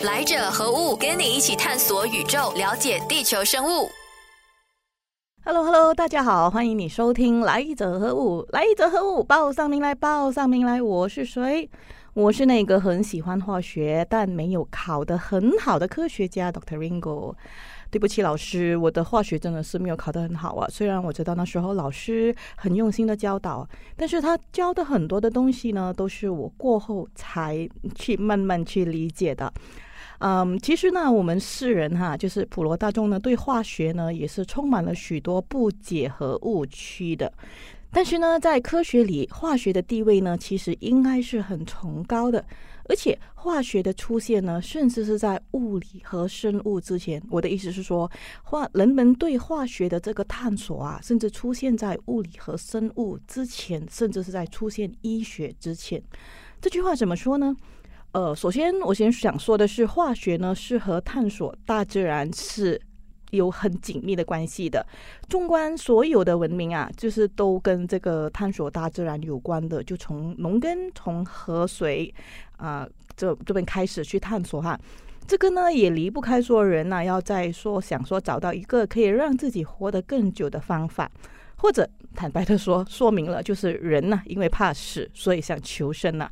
来者何物？跟你一起探索宇宙，了解地球生物。Hello，Hello，大家好，欢迎你收听《来者何物》，来者何物？报上名来，报上名来，我是谁？我是那个很喜欢化学但没有考得很好的科学家，Dr. Ringo。对不起，老师，我的化学真的是没有考得很好啊。虽然我知道那时候老师很用心的教导，但是他教的很多的东西呢，都是我过后才去慢慢去理解的。嗯，其实呢，我们世人哈，就是普罗大众呢，对化学呢也是充满了许多不解和误区的。但是呢，在科学里，化学的地位呢，其实应该是很崇高的。而且，化学的出现呢，甚至是在物理和生物之前。我的意思是说，化人们对化学的这个探索啊，甚至出现在物理和生物之前，甚至是在出现医学之前。这句话怎么说呢？呃，首先我先想说的是，化学呢是和探索大自然是有很紧密的关系的。纵观所有的文明啊，就是都跟这个探索大自然有关的。就从农耕、从河水啊这这边开始去探索哈，这个呢也离不开说人呢要在说想说找到一个可以让自己活得更久的方法，或者坦白的说，说明了就是人呢因为怕死，所以想求生呐。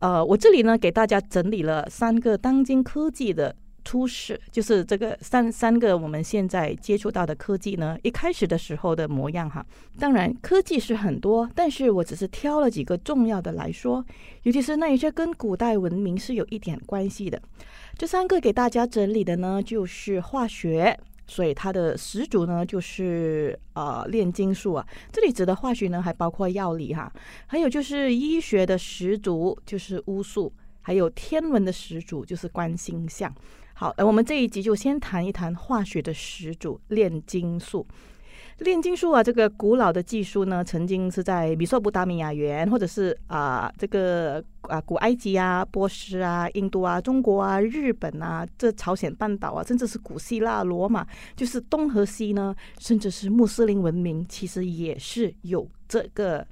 呃，我这里呢给大家整理了三个当今科技的初始，就是这个三三个我们现在接触到的科技呢，一开始的时候的模样哈。当然，科技是很多，但是我只是挑了几个重要的来说，尤其是那一些跟古代文明是有一点关系的。这三个给大家整理的呢，就是化学。所以它的始祖呢，就是呃炼金术啊。这里指的化学呢，还包括药理哈，还有就是医学的始祖就是巫术，还有天文的始祖就是观星象。好，我们这一集就先谈一谈化学的始祖炼金术。炼金术啊，这个古老的技术呢，曾经是在米索不达米亚原，或者是啊这个啊古埃及啊、波斯啊、印度啊、中国啊、日本啊、这朝鲜半岛啊，甚至是古希腊、罗马，就是东和西呢，甚至是穆斯林文明，其实也是有这个。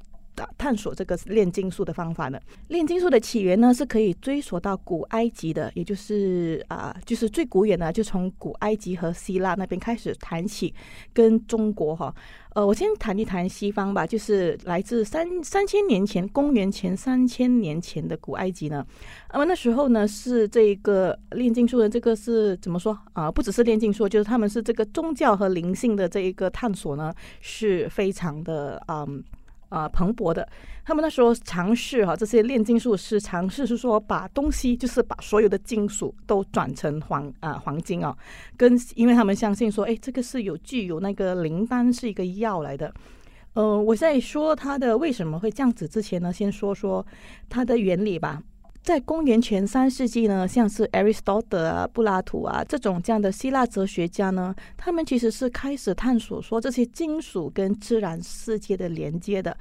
探索这个炼金术的方法呢？炼金术的起源呢，是可以追溯到古埃及的，也就是啊，就是最古远的，就从古埃及和希腊那边开始谈起，跟中国哈。呃，我先谈一谈西方吧，就是来自三三千年前，公元前三千年前的古埃及呢。那么那时候呢，是这个炼金术的这个是怎么说啊？不只是炼金术，就是他们是这个宗教和灵性的这一个探索呢，是非常的嗯。啊，蓬勃的，他们那时候尝试哈，这些炼金术师尝试是说把东西，就是把所有的金属都转成黄啊黄金啊，跟因为他们相信说，哎，这个是有具有那个灵丹是一个药来的。呃，我在说它的为什么会这样子之前呢，先说说它的原理吧。在公元前三世纪呢，像是 Aristotle 啊、柏拉图啊这种这样的希腊哲学家呢，他们其实是开始探索说这些金属跟自然世界的连接的。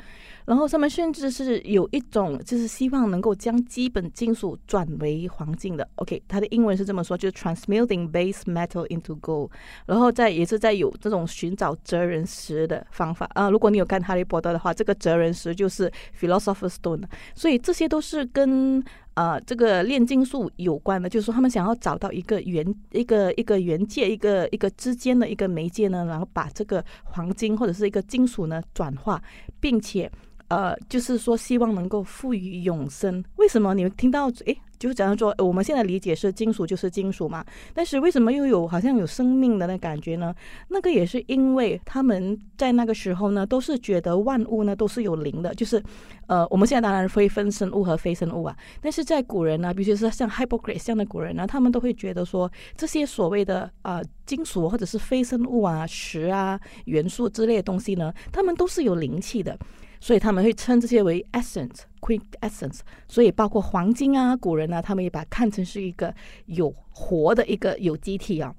然后上面甚至是有一种，就是希望能够将基本金属转为黄金的。OK，它的英文是这么说，就是 transmuting base metal into gold。然后在也是在有这种寻找哲人石的方法啊。如果你有看哈利波特的话，这个哲人石就是 philosopher's stone。所以这些都是跟呃这个炼金术有关的，就是说他们想要找到一个原一个一个原界一个一个之间的一个媒介呢，然后把这个黄金或者是一个金属呢转化，并且。呃，就是说，希望能够赋予永生。为什么你们听到？诶，就是假如说，我们现在理解是金属就是金属嘛，但是为什么又有好像有生命的那感觉呢？那个也是因为他们在那个时候呢，都是觉得万物呢都是有灵的。就是，呃，我们现在当然会分生物和非生物啊，但是在古人呢，比如说像 Hippocrates 这样的古人呢，他们都会觉得说，这些所谓的啊金属或者是非生物啊、石啊、元素之类的东西呢，他们都是有灵气的。所以他们会称这些为 essence, quick essence。所以包括黄金啊，古人呢，他们也把它看成是一个有活的一个有机体啊。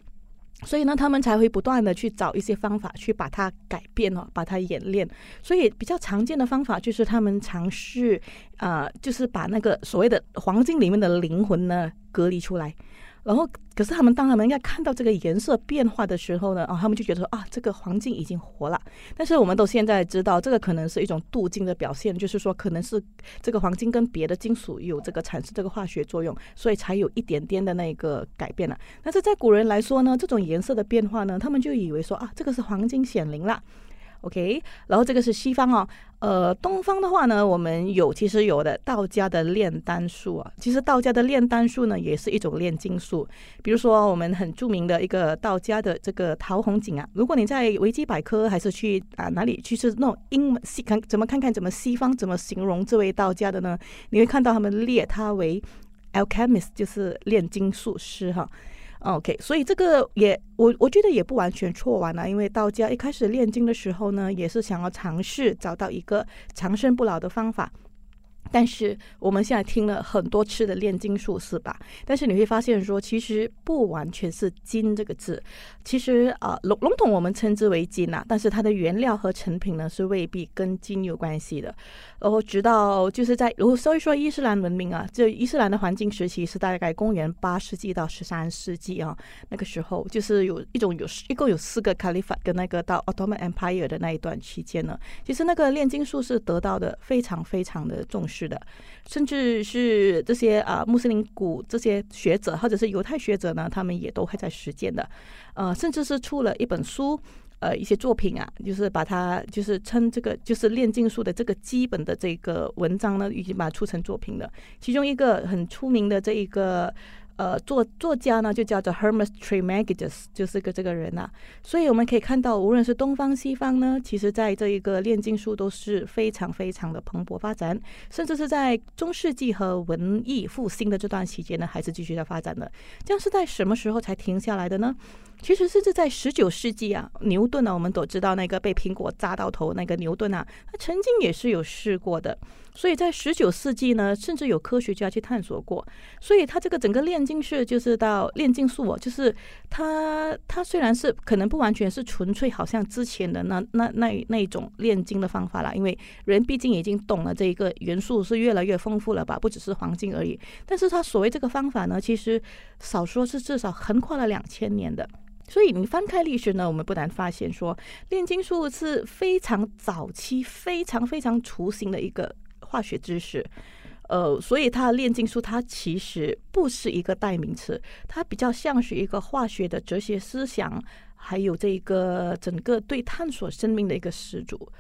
所以呢，他们才会不断的去找一些方法去把它改变哦，把它演练。所以比较常见的方法就是他们尝试啊，就是把那个所谓的黄金里面的灵魂呢隔离出来。然后，可是他们当他们要看到这个颜色变化的时候呢，啊，他们就觉得说啊，这个黄金已经活了。但是我们都现在知道，这个可能是一种镀金的表现，就是说可能是这个黄金跟别的金属有这个产生这个化学作用，所以才有一点点的那个改变了。但是在古人来说呢，这种颜色的变化呢，他们就以为说啊，这个是黄金显灵了。OK，然后这个是西方哦，呃，东方的话呢，我们有其实有的道家的炼丹术啊，其实道家的炼丹术呢，也是一种炼金术。比如说我们很著名的一个道家的这个陶弘景啊，如果你在维基百科还是去啊哪里去是那种英文西看怎么看看怎么西方怎么形容这位道家的呢？你会看到他们列他为 alchemist，就是炼金术师哈。OK，所以这个也我我觉得也不完全错完了，因为道家一开始炼金的时候呢，也是想要尝试找到一个长生不老的方法。但是我们现在听了很多次的炼金术，是吧？但是你会发现说，其实不完全是金这个字，其实啊笼笼统我们称之为金呐，但是它的原料和成品呢是未必跟金有关系的。然后直到就是在如果说一说伊斯兰文明啊，就伊斯兰的黄金时期是大概公元八世纪到十三世纪啊，那个时候就是有一种有一共有四个 c a l i p h a 跟那个到 Ottoman Empire 的那一段期间呢，其实那个炼金术是得到的非常非常的重视。的，甚至是这些啊穆斯林古这些学者或者是犹太学者呢，他们也都会在实践的，呃，甚至是出了一本书，呃，一些作品啊，就是把它就是称这个就是炼金术的这个基本的这个文章呢，已经把它出成作品了。其中一个很出名的这一个。呃，作作家呢就叫做 Hermes Trismegistus，就是个这个人呐。所以我们可以看到，无论是东方西方呢，其实在这一个炼金术都是非常非常的蓬勃发展，甚至是在中世纪和文艺复兴的这段期间呢，还是继续在发展的。这样是在什么时候才停下来的呢？其实是在十九世纪啊，牛顿呢，我们都知道那个被苹果扎到头那个牛顿啊，他曾经也是有试过的。所以在十九世纪呢，甚至有科学家去探索过。所以他这个整个炼金术就是到炼金术哦，就是他他虽然是可能不完全是纯粹好像之前的那那那那种炼金的方法啦，因为人毕竟已经懂了这一个元素是越来越丰富了吧，不只是黄金而已。但是他所谓这个方法呢，其实少说是至少横跨了两千年的。所以你翻开历史呢，我们不难发现说，炼金术是非常早期、非常非常雏形的一个化学知识。呃，所以它炼金术它其实不是一个代名词，它比较像是一个化学的哲学思想，还有这个整个对探索生命的一个始祖。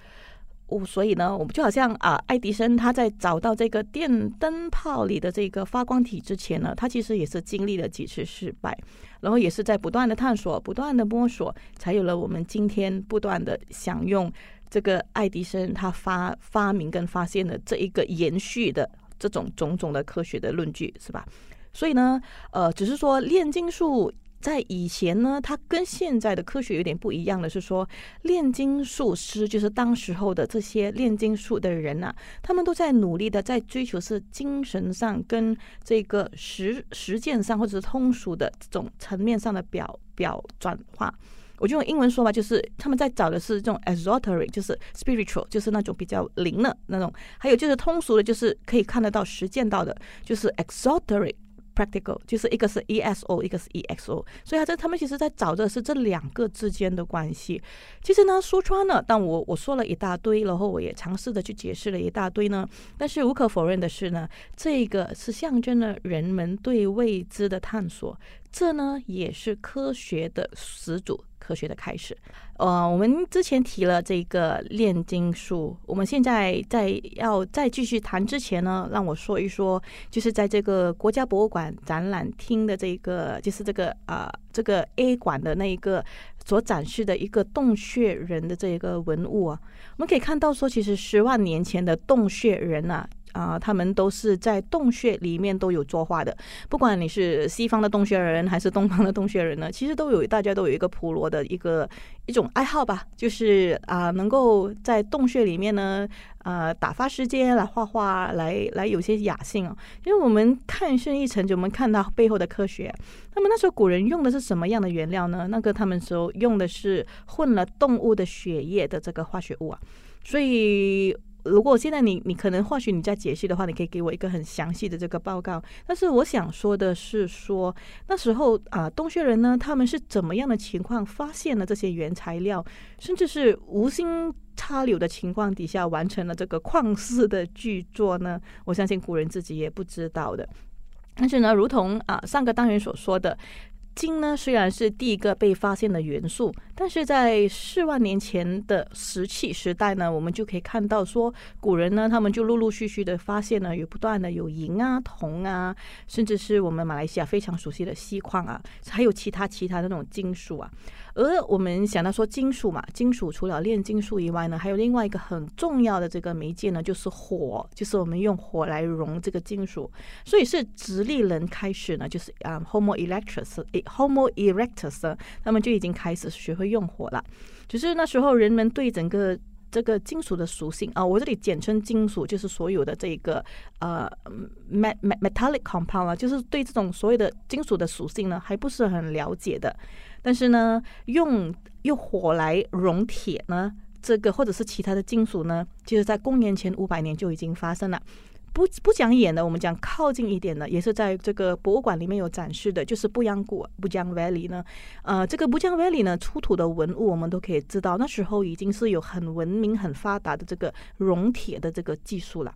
哦，所以呢，我们就好像啊，爱迪生他在找到这个电灯泡里的这个发光体之前呢，他其实也是经历了几次失败，然后也是在不断的探索、不断的摸索，才有了我们今天不断的享用这个爱迪生他发发明跟发现的这一个延续的这种种种的科学的论据，是吧？所以呢，呃，只是说炼金术。在以前呢，它跟现在的科学有点不一样的是说，炼金术师就是当时候的这些炼金术的人呐，他们都在努力的在追求是精神上跟这个实实践上或者是通俗的这种层面上的表表转化。我就用英文说吧，就是他们在找的是这种 esoteric，就是 spiritual，就是那种比较灵的那种；还有就是通俗的，就是可以看得到、实践到的，就是 exoteric。Practical 就是一个是 ESO，一个是 EXO，所以他在他们其实在找的是这两个之间的关系。其实呢，说穿了，但我我说了一大堆，然后我也尝试的去解释了一大堆呢。但是无可否认的是呢，这个是象征了人们对未知的探索，这呢也是科学的始祖。科学的开始，呃，我们之前提了这个炼金术，我们现在在要再继续谈之前呢，让我说一说，就是在这个国家博物馆展览厅的这个，就是这个啊，这个 A 馆的那一个所展示的一个洞穴人的这一个文物啊，我们可以看到说，其实十万年前的洞穴人啊。啊，他们都是在洞穴里面都有作画的。不管你是西方的洞穴人还是东方的洞穴人呢，其实都有大家都有一个普罗的一个一种爱好吧，就是啊，能够在洞穴里面呢，啊，打发时间来画画，来来有些雅兴啊。因为我们看深一层，就我们看到背后的科学。那么那时候古人用的是什么样的原料呢？那个他们说用的是混了动物的血液的这个化学物啊，所以。如果现在你你可能或许你在解析的话，你可以给我一个很详细的这个报告。但是我想说的是，说那时候啊，洞穴人呢，他们是怎么样的情况发现了这些原材料，甚至是无心插柳的情况底下完成了这个旷世的巨作呢？我相信古人自己也不知道的。但是呢，如同啊上个单元所说的。金呢，虽然是第一个被发现的元素，但是在四万年前的石器时代呢，我们就可以看到说，古人呢，他们就陆陆续续的发现呢，有不断的有银啊、铜啊，甚至是我们马来西亚非常熟悉的锡矿啊，还有其他其他那种金属啊。而我们想到说金属嘛，金属除了炼金术以外呢，还有另外一个很重要的这个媒介呢，就是火，就是我们用火来熔这个金属。所以是直立人开始呢，就是啊，Homo erectus，Homo erectus，他们就已经开始学会用火了。只是那时候人们对整个这个金属的属性啊，我这里简称金属，就是所有的这个呃，met metallic compound 啊，就是对这种所有的金属的属性呢，还不是很了解的。但是呢，用用火来熔铁呢，这个或者是其他的金属呢，其实在公元前五百年就已经发生了。不不讲远的，我们讲靠近一点的，也是在这个博物馆里面有展示的，就是布央谷布江 Valley 呢。呃，这个布江 Valley 呢出土的文物，我们都可以知道，那时候已经是有很文明、很发达的这个熔铁的这个技术了。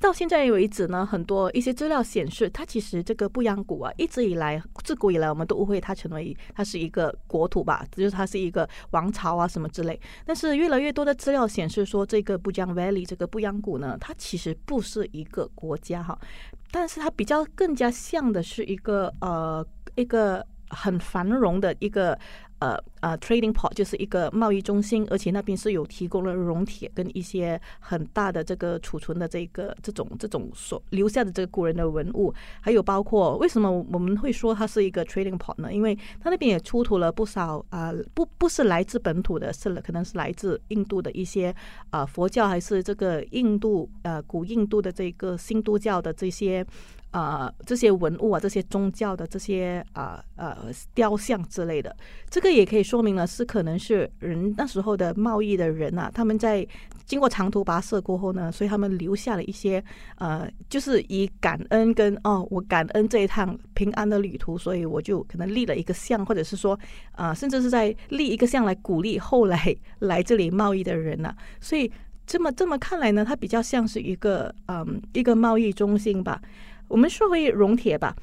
到现在为止呢，很多一些资料显示，它其实这个布央谷啊，一直以来自古以来，我们都误会它成为它是一个国土吧，就是它是一个王朝啊什么之类。但是越来越多的资料显示说，这个布江 Valley 这个布央谷呢，它其实不是一个国家哈，但是它比较更加像的是一个呃一个很繁荣的一个。呃呃，trading port 就是一个贸易中心，而且那边是有提供了熔铁跟一些很大的这个储存的这个这种这种所留下的这个古人的文物，还有包括为什么我们会说它是一个 trading port 呢？因为它那边也出土了不少啊，不不是来自本土的，是可能是来自印度的一些啊佛教还是这个印度呃古印度的这个新都教的这些。啊，这些文物啊，这些宗教的这些啊呃雕像之类的，这个也可以说明了是可能是人那时候的贸易的人呐，他们在经过长途跋涉过后呢，所以他们留下了一些呃，就是以感恩跟哦，我感恩这一趟平安的旅途，所以我就可能立了一个像，或者是说啊，甚至是在立一个像来鼓励后来来这里贸易的人呐，所以这么这么看来呢，它比较像是一个嗯一个贸易中心吧。我们说回熔铁吧，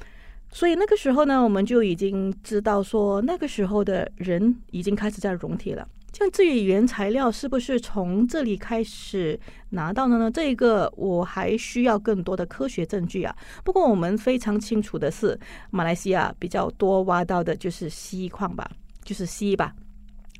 所以那个时候呢，我们就已经知道说，那个时候的人已经开始在熔铁了。像至于原材料是不是从这里开始拿到的呢？这个我还需要更多的科学证据啊。不过我们非常清楚的是，马来西亚比较多挖到的就是锡矿吧，就是锡吧。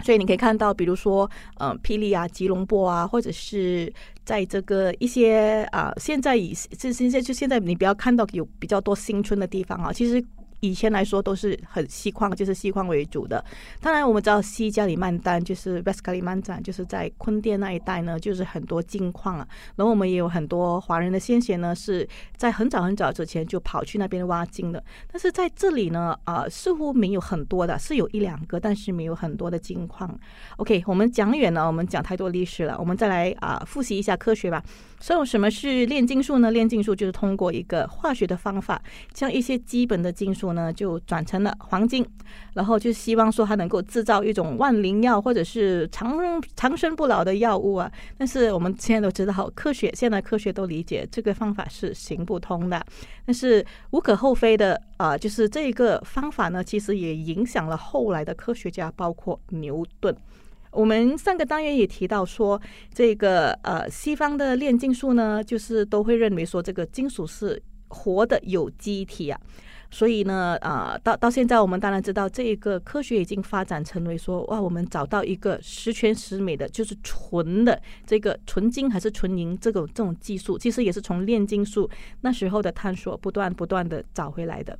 所以你可以看到，比如说，嗯，霹雳啊、吉隆坡啊，或者是在这个一些啊，现在以这现在就现在你不要看到有比较多新村的地方啊，其实。以前来说都是很锡矿，就是锡矿为主的。当然，我们知道西加里曼丹就是 West Kalimantan，就是在昆甸那一带呢，就是很多金矿啊。然后我们也有很多华人的先贤呢，是在很早很早之前就跑去那边挖金的。但是在这里呢，啊，似乎没有很多的，是有一两个，但是没有很多的金矿。OK，我们讲远了，我们讲太多历史了，我们再来啊复习一下科学吧。所以什么是炼金术呢？炼金术就是通过一个化学的方法，将一些基本的金属呢，就转成了黄金，然后就希望说它能够制造一种万灵药或者是长长生不老的药物啊。但是我们现在都知道，科学现在科学都理解这个方法是行不通的。但是无可厚非的啊，就是这个方法呢，其实也影响了后来的科学家，包括牛顿。我们上个单元也提到说，这个呃，西方的炼金术呢，就是都会认为说这个金属是活的有机体啊，所以呢，啊，到到现在我们当然知道，这一个科学已经发展成为说，哇，我们找到一个十全十美的，就是纯的这个纯金还是纯银这种这种技术，其实也是从炼金术那时候的探索不断不断的找回来的。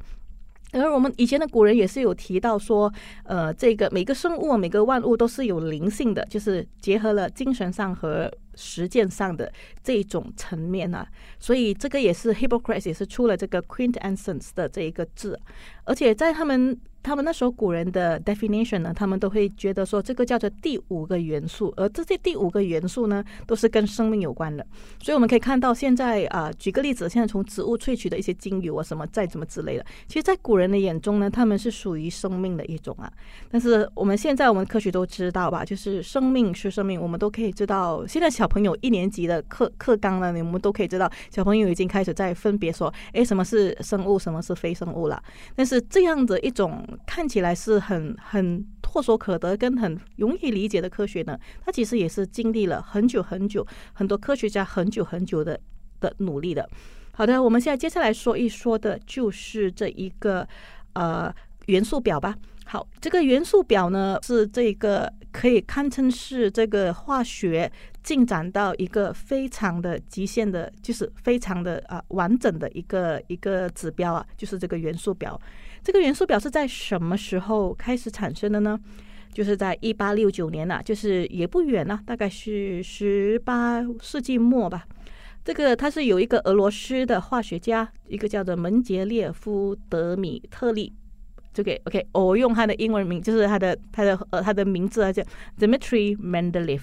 而我们以前的古人也是有提到说，呃，这个每个生物、每个万物都是有灵性的，就是结合了精神上和实践上的这种层面啊。所以这个也是 Hippocrates 也是出了这个 quintessence 的这一个字，而且在他们。他们那时候古人的 definition 呢，他们都会觉得说这个叫做第五个元素，而这些第五个元素呢，都是跟生命有关的。所以我们可以看到，现在啊，举个例子，现在从植物萃取的一些精油啊，什么再怎么之类的，其实，在古人的眼中呢，他们是属于生命的一种啊。但是我们现在我们科学都知道吧，就是生命是生命，我们都可以知道。现在小朋友一年级的课 课纲呢，我们都可以知道，小朋友已经开始在分别说，哎，什么是生物，什么是非生物了。但是这样的一种。看起来是很很唾手可得跟很容易理解的科学呢，它其实也是经历了很久很久，很多科学家很久很久的的努力的。好的，我们现在接下来说一说的就是这一个呃元素表吧。好，这个元素表呢是这个可以堪称是这个化学进展到一个非常的极限的，就是非常的啊完整的一个一个指标啊，就是这个元素表。这个元素表是在什么时候开始产生的呢？就是在一八六九年呐，就是也不远呐，大概是十八世纪末吧。这个它是有一个俄罗斯的化学家，一个叫做门捷列夫德米特利。就给 OK，我用他的英文名，就是他的他的呃他的名字啊，叫 Dmitry Mendeleev。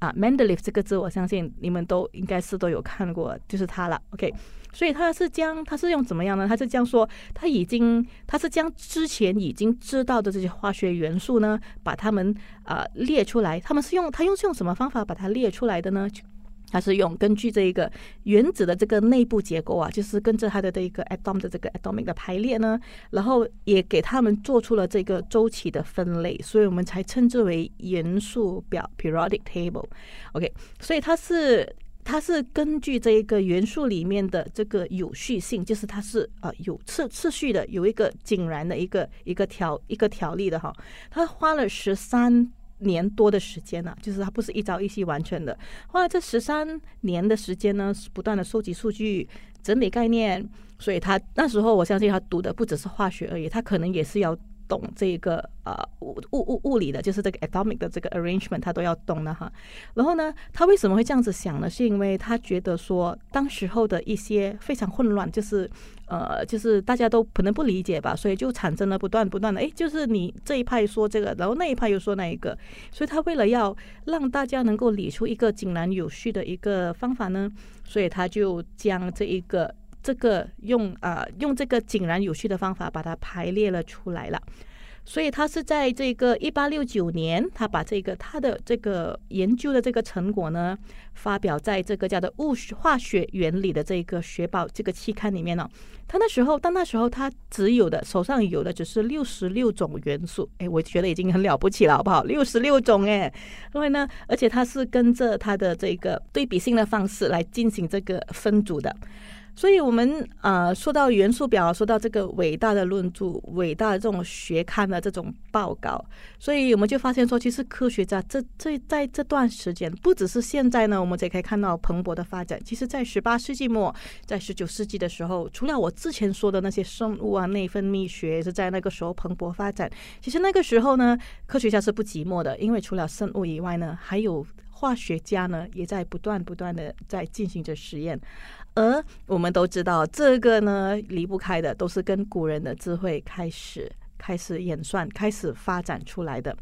啊，Mendeleev 这个字，我相信你们都应该是都有看过，就是他了。OK。所以他是将，他是用怎么样呢？他是将说，他已经，他是将之前已经知道的这些化学元素呢，把它们啊列出来。他们是用他用是用什么方法把它列出来的呢？他是用根据这一个原子的这个内部结构啊，就是跟着它的这一个 atom 的这个 atomic 的排列呢，然后也给他们做出了这个周期的分类，所以我们才称之为元素表 periodic table。OK，所以它是。它是根据这一个元素里面的这个有序性，就是它是啊有次次序的，有一个井然的一个一个条一个条例的哈。他花了十三年多的时间呢，就是他不是一朝一夕完成的，花了这十三年的时间呢，是不断的收集数据、整理概念，所以他那时候我相信他读的不只是化学而已，他可能也是要。懂这个呃物物物物理的，就是这个 atomic 的这个 arrangement，他都要懂的哈。然后呢，他为什么会这样子想呢？是因为他觉得说，当时候的一些非常混乱，就是呃，就是大家都可能不理解吧，所以就产生了不断不断的，哎，就是你这一派说这个，然后那一派又说那一个，所以他为了要让大家能够理出一个井然有序的一个方法呢，所以他就将这一个。这个用啊用这个井然有序的方法把它排列了出来了，所以他是在这个一八六九年，他把这个他的这个研究的这个成果呢，发表在这个叫做物化学原理的这个学报这个期刊里面了。他那时候，但那时候他只有的手上有的只是六十六种元素，哎，我觉得已经很了不起了，好不好？六十六种，哎，因为呢，而且他是跟着他的这个对比性的方式来进行这个分组的。所以，我们呃说到元素表，说到这个伟大的论著、伟大的这种学刊的这种报告，所以我们就发现说，其实科学家这这在这段时间，不只是现在呢，我们也可以看到蓬勃的发展。其实，在十八世纪末，在十九世纪的时候，除了我之前说的那些生物啊、内分泌学是在那个时候蓬勃发展，其实那个时候呢，科学家是不寂寞的，因为除了生物以外呢，还有化学家呢，也在不断不断的在进行着实验。而我们都知道，这个呢离不开的，都是跟古人的智慧开始开始演算、开始发展出来的。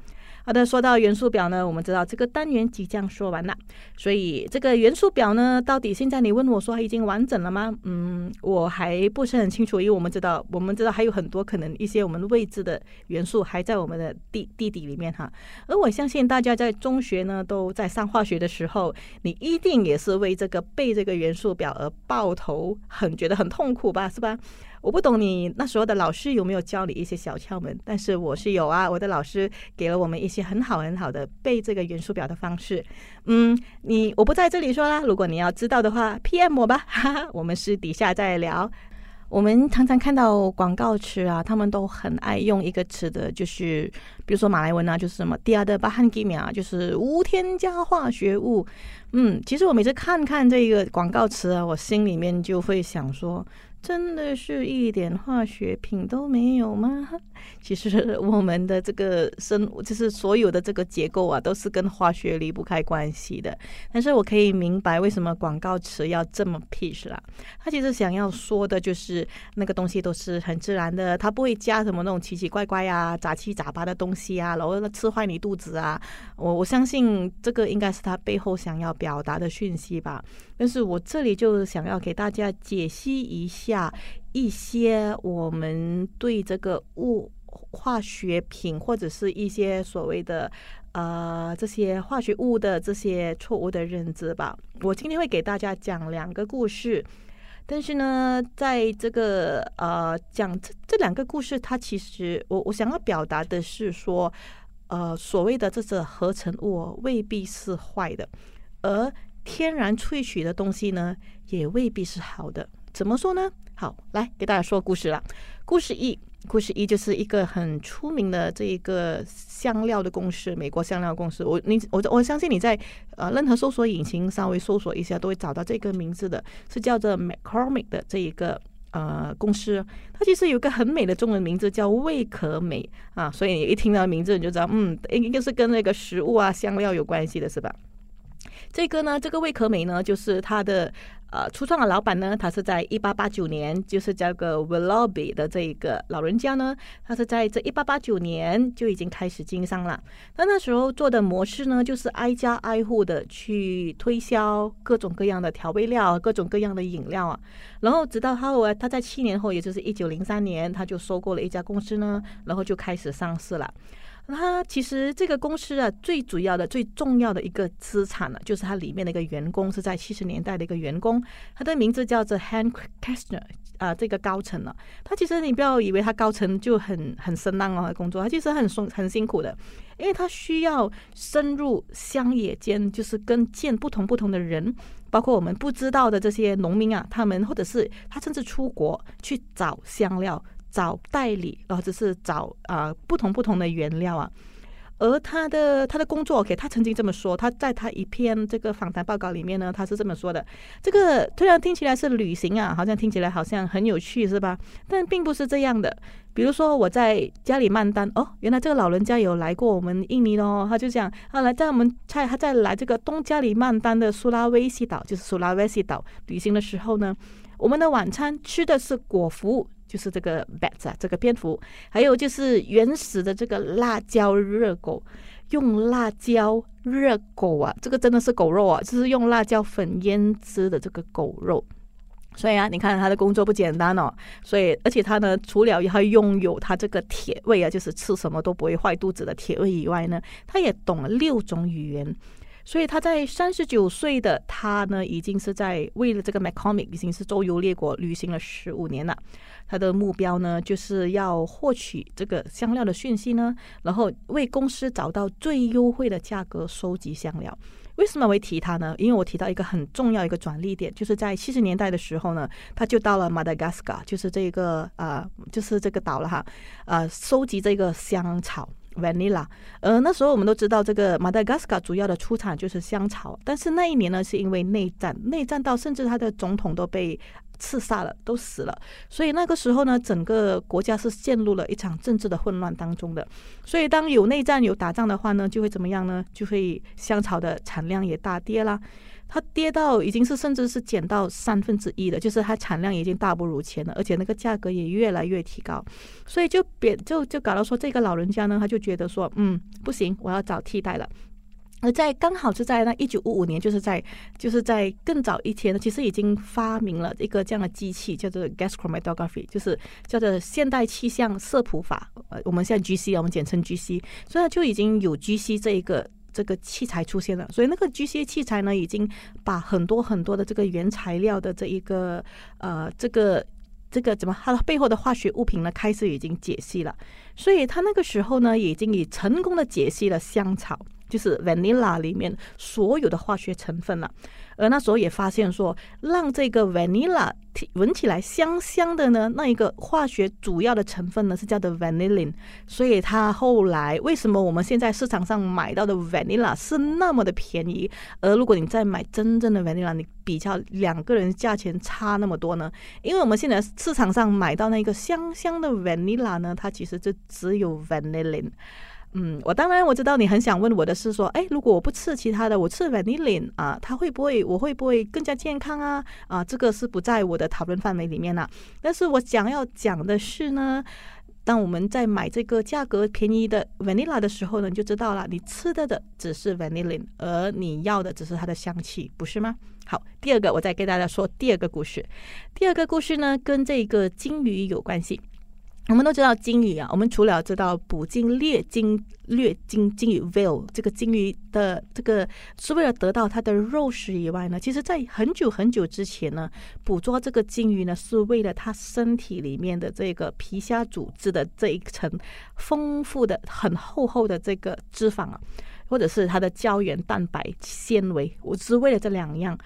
好的，说到元素表呢，我们知道这个单元即将说完了，所以这个元素表呢，到底现在你问我说已经完整了吗？嗯，我还不是很清楚，因为我们知道，我们知道还有很多可能一些我们未知的元素还在我们的地地底里面哈。而我相信大家在中学呢都在上化学的时候，你一定也是为这个背这个元素表而抱头很觉得很痛苦吧，是吧？我不懂你那时候的老师有没有教你一些小窍门，但是我是有啊，我的老师给了我们一些很好很好的背这个元素表的方式。嗯，你我不在这里说啦，如果你要知道的话，PM 我吧，哈哈，我们私底下再聊。我们常常看到广告词啊，他们都很爱用一个词的，就是比如说马来文啊，就是什么 d i a 的 bahan kimia，就是无添加化学物。嗯，其实我每次看看这个广告词啊，我心里面就会想说。真的是一点化学品都没有吗？其实我们的这个生，就是所有的这个结构啊，都是跟化学离不开关系的。但是我可以明白为什么广告词要这么 pitch 啦。他其实想要说的就是那个东西都是很自然的，他不会加什么那种奇奇怪怪啊、杂七杂八的东西啊，然后吃坏你肚子啊。我我相信这个应该是他背后想要表达的讯息吧。但是我这里就想要给大家解析一下一些我们对这个物化学品或者是一些所谓的呃这些化学物的这些错误的认知吧。我今天会给大家讲两个故事，但是呢，在这个呃讲这这两个故事，它其实我我想要表达的是说，呃，所谓的这个合成物未必是坏的，而天然萃取的东西呢，也未必是好的。怎么说呢？好，来给大家说故事了。故事一，故事一就是一个很出名的这一个香料的公司，美国香料公司。我你我我相信你在呃任何搜索引擎稍微搜索一下，都会找到这个名字的，是叫做 McCormick 的这一个呃公司。它其实有个很美的中文名字叫味可美啊，所以你一听到名字你就知道，嗯，应该是跟那个食物啊香料有关系的，是吧？这个呢，这个味可美呢，就是他的呃初创的老板呢，他是在一八八九年，就是这个 Willoughby 的这一个老人家呢，他是在这一八八九年就已经开始经商了。他那时候做的模式呢，就是挨家挨户的去推销各种各样的调味料、各种各样的饮料啊。然后直到后来，他在七年后，也就是一九零三年，他就收购了一家公司呢，然后就开始上市了。它其实这个公司啊，最主要的、最重要的一个资产呢，就是它里面的一个员工是在七十年代的一个员工，他的名字叫做 Hank Kastner 啊，这个高层呢，他其实你不要以为他高层就很很深浪哦，工作他其实很松很辛苦的，因为他需要深入乡野间，就是跟见不同不同的人，包括我们不知道的这些农民啊，他们或者是他甚至出国去找香料。找代理，或者是找啊不同不同的原料啊。而他的他的工作，OK，他曾经这么说，他在他一篇这个访谈报告里面呢，他是这么说的：这个虽然听起来是旅行啊，好像听起来好像很有趣，是吧？但并不是这样的。比如说我在加里曼丹，哦，原来这个老人家有来过我们印尼哦，他就讲啊，来在我们在他在来这个东加里曼丹的苏拉威西岛，就是苏拉威西岛旅行的时候呢，我们的晚餐吃的是果脯。就是这个 bat 啊，这个蝙蝠，还有就是原始的这个辣椒热狗，用辣椒热狗啊，这个真的是狗肉啊，就是用辣椒粉腌制的这个狗肉。所以啊，你看他的工作不简单哦。所以，而且他呢，除了他拥有他这个铁胃啊，就是吃什么都不会坏肚子的铁胃以外呢，他也懂了六种语言。所以他在三十九岁的他呢，已经是在为了这个 McComic 已经是周游列国旅行了十五年了。他的目标呢，就是要获取这个香料的讯息呢，然后为公司找到最优惠的价格收集香料。为什么会提他呢？因为我提到一个很重要一个转捩点，就是在七十年代的时候呢，他就到了马达加斯加，就是这个呃，就是这个岛了哈，呃，收集这个香草。vanilla，呃，那时候我们都知道，这个马达加斯加主要的出产就是香草，但是那一年呢，是因为内战，内战到甚至他的总统都被刺杀了，都死了，所以那个时候呢，整个国家是陷入了一场政治的混乱当中的。所以当有内战、有打仗的话呢，就会怎么样呢？就会香草的产量也大跌啦。它跌到已经是甚至是减到三分之一的，就是它产量已经大不如前了，而且那个价格也越来越提高，所以就别就就搞到说这个老人家呢，他就觉得说，嗯，不行，我要找替代了。而在刚好是在那一九五五年，就是在就是在更早一天，其实已经发明了一个这样的机器，叫做 gas chromatography，就是叫做现代气象色谱法。呃，我们现在 GC，我们简称 GC，所以就已经有 GC 这一个。这个器材出现了，所以那个 GC 器材呢，已经把很多很多的这个原材料的这一个呃，这个这个怎么它的背后的化学物品呢，开始已经解析了。所以他那个时候呢，已经以成功的解析了香草，就是 vanilla 里面所有的化学成分了。而那时候也发现说，让这个 vanilla 闻起来香香的呢，那一个化学主要的成分呢是叫做 vanillin。所以它后来为什么我们现在市场上买到的 vanilla 是那么的便宜？而如果你再买真正的 vanilla，你比较两个人价钱差那么多呢？因为我们现在市场上买到那个香香的 vanilla 呢，它其实就只有 vanillin。嗯，我当然我知道你很想问我的是说，哎，如果我不吃其他的，我吃 vanillin 啊，它会不会我会不会更加健康啊？啊，这个是不在我的讨论范围里面了。但是我想要讲的是呢，当我们在买这个价格便宜的 vanilla 的时候呢，你就知道了，你吃的的只是 vanillin，而你要的只是它的香气，不是吗？好，第二个我再给大家说第二个故事。第二个故事呢，跟这个金鱼有关系。我们都知道金鱼啊，我们除了知道捕鲸猎鲸掠鲸金鱼 veal 这个金鱼的这个是为了得到它的肉食以外呢，其实在很久很久之前呢，捕捉这个金鱼呢是为了它身体里面的这个皮下组织的这一层丰富的很厚厚的这个脂肪啊，或者是它的胶原蛋白纤维，我只是为了这两样。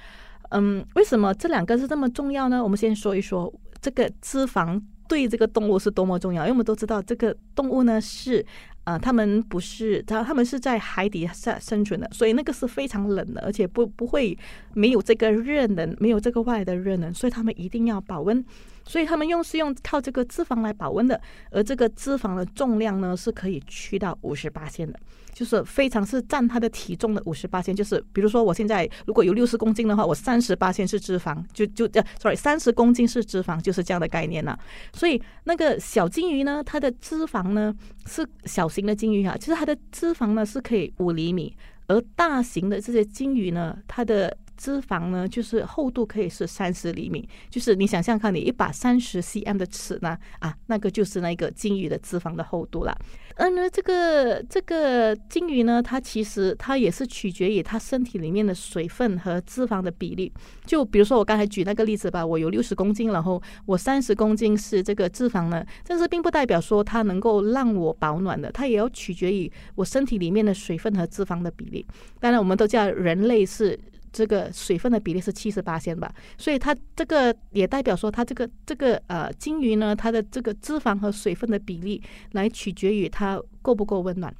嗯，为什么这两个是这么重要呢？我们先说一说这个脂肪。对这个动物是多么重要，因为我们都知道这个动物呢是，呃，它们不是它，它们是在海底下生存的，所以那个是非常冷的，而且不不会没有这个热能，没有这个外的热能，所以他们一定要保温。所以他们用是用靠这个脂肪来保温的，而这个脂肪的重量呢是可以去到五十八千的，就是非常是占它的体重的五十八千。就是比如说我现在如果有六十公斤的话，我三十八千是脂肪，就就呃，sorry，三十公斤是脂肪，就是这样的概念了。所以那个小金鱼呢，它的脂肪呢是小型的金鱼哈，其实它的脂肪呢是可以五厘米，而大型的这些金鱼呢，它的脂肪呢，就是厚度可以是三十厘米，就是你想象看，你一把三十 cm 的尺呢，啊，那个就是那个金鱼的脂肪的厚度了。嗯，呢，这个这个金鱼呢，它其实它也是取决于它身体里面的水分和脂肪的比例。就比如说我刚才举那个例子吧，我有六十公斤，然后我三十公斤是这个脂肪呢，但是并不代表说它能够让我保暖的，它也要取决于我身体里面的水分和脂肪的比例。当然，我们都叫人类是。这个水分的比例是七十八先吧，所以它这个也代表说，它这个这个呃金鱼呢，它的这个脂肪和水分的比例来取决于它够不够温暖。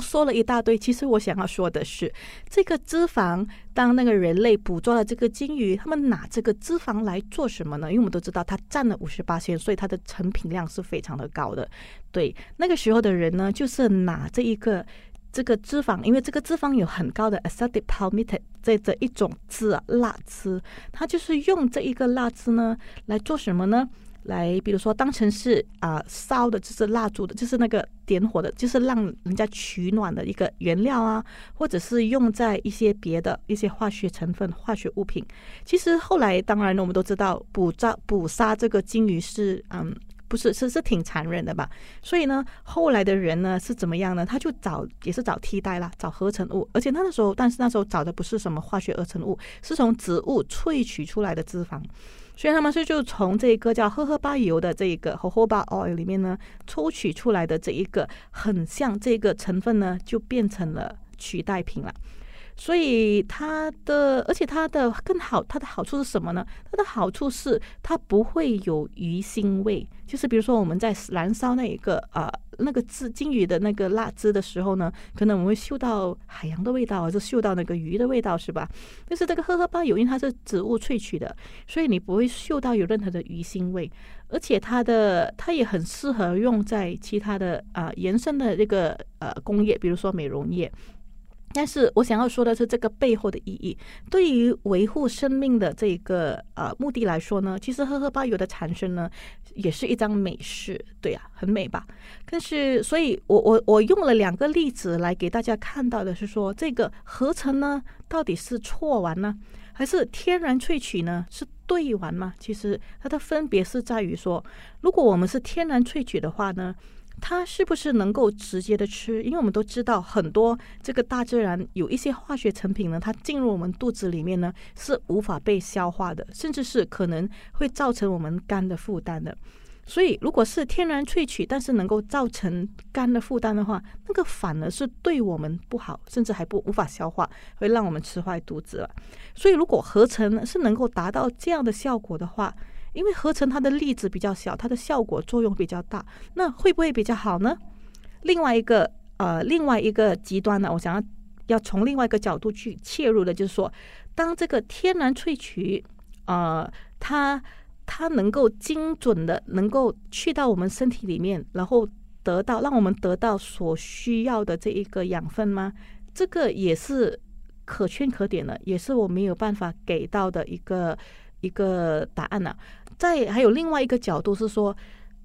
说了一大堆，其实我想要说的是，这个脂肪，当那个人类捕捉了这个金鱼，他们拿这个脂肪来做什么呢？因为我们都知道它占了五十八先，所以它的成品量是非常的高的。对，那个时候的人呢，就是拿这一个。这个脂肪，因为这个脂肪有很高的 acetic palmitate 这这一种汁啊，蜡汁，它就是用这一个蜡汁呢来做什么呢？来，比如说当成是啊烧的，就是蜡烛的，就是那个点火的，就是让人家取暖的一个原料啊，或者是用在一些别的一些化学成分、化学物品。其实后来，当然呢，我们都知道捕抓捕杀这个鲸鱼是嗯。不是，是是挺残忍的吧？所以呢，后来的人呢是怎么样呢？他就找也是找替代啦，找合成物。而且那个时候，但是那时候找的不是什么化学合成物，是从植物萃取出来的脂肪。所以他们是就从这个叫荷荷巴油的这一个荷荷巴 oil 里面呢抽取出来的这一个很像这个成分呢，就变成了取代品了。所以它的，而且它的更好，它的好处是什么呢？它的好处是它不会有鱼腥味。就是比如说我们在燃烧那一个呃那个汁金鱼的那个蜡汁的时候呢，可能我们会嗅到海洋的味道，或者嗅到那个鱼的味道，是吧？但是这个荷荷巴油因它是植物萃取的，所以你不会嗅到有任何的鱼腥味。而且它的它也很适合用在其他的啊延伸的这个呃工业，比如说美容业。但是我想要说的是，这个背后的意义，对于维护生命的这个呃目的来说呢，其实荷荷巴油的产生呢，也是一张美事，对呀，很美吧？但是，所以我我我用了两个例子来给大家看到的是说，这个合成呢，到底是错完呢，还是天然萃取呢，是对完吗？其实它的分别是在于说，如果我们是天然萃取的话呢。它是不是能够直接的吃？因为我们都知道，很多这个大自然有一些化学成品呢，它进入我们肚子里面呢是无法被消化的，甚至是可能会造成我们肝的负担的。所以，如果是天然萃取，但是能够造成肝的负担的话，那个反而是对我们不好，甚至还不无法消化，会让我们吃坏肚子了。所以，如果合成是能够达到这样的效果的话，因为合成它的粒子比较小，它的效果作用比较大，那会不会比较好呢？另外一个呃，另外一个极端呢，我想要要从另外一个角度去切入的，就是说，当这个天然萃取，呃，它它能够精准的能够去到我们身体里面，然后得到让我们得到所需要的这一个养分吗？这个也是可圈可点的，也是我没有办法给到的一个一个答案呢。在还有另外一个角度是说，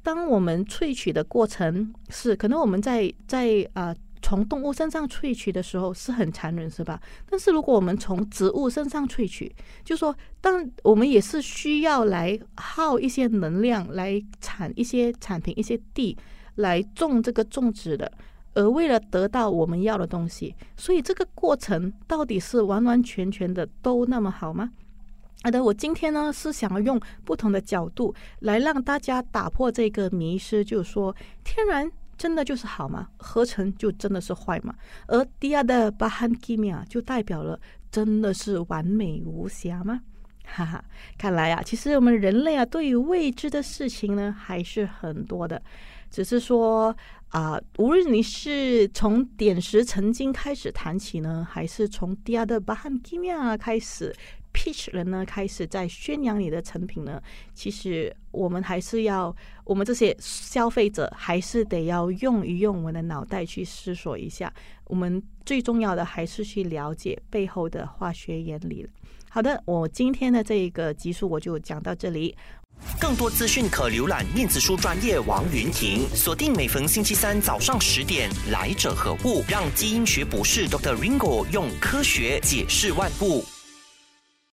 当我们萃取的过程是可能我们在在啊从动物身上萃取的时候是很残忍，是吧？但是如果我们从植物身上萃取，就说当我们也是需要来耗一些能量来产一些产品、一些地来种这个种植的，而为了得到我们要的东西，所以这个过程到底是完完全全的都那么好吗？好的，我今天呢是想要用不同的角度来让大家打破这个迷失，就是说天然真的就是好吗？合成就真的是坏吗？而第二的巴汉基米亚就代表了真的是完美无瑕吗？哈哈，看来啊，其实我们人类啊，对于未知的事情呢还是很多的，只是说啊，无论你是从点石成金开始谈起呢，还是从第二的巴汉基米亚开始。Pitch 人呢，开始在宣扬你的成品呢。其实我们还是要，我们这些消费者还是得要用一用我们的脑袋去思索一下。我们最重要的还是去了解背后的化学原理好的，我今天的这一个集数我就讲到这里。更多资讯可浏览面子书专业王云婷，锁定每逢星期三早上十点，来者何物？让基因学博士 Dr. Ringo 用科学解释万物。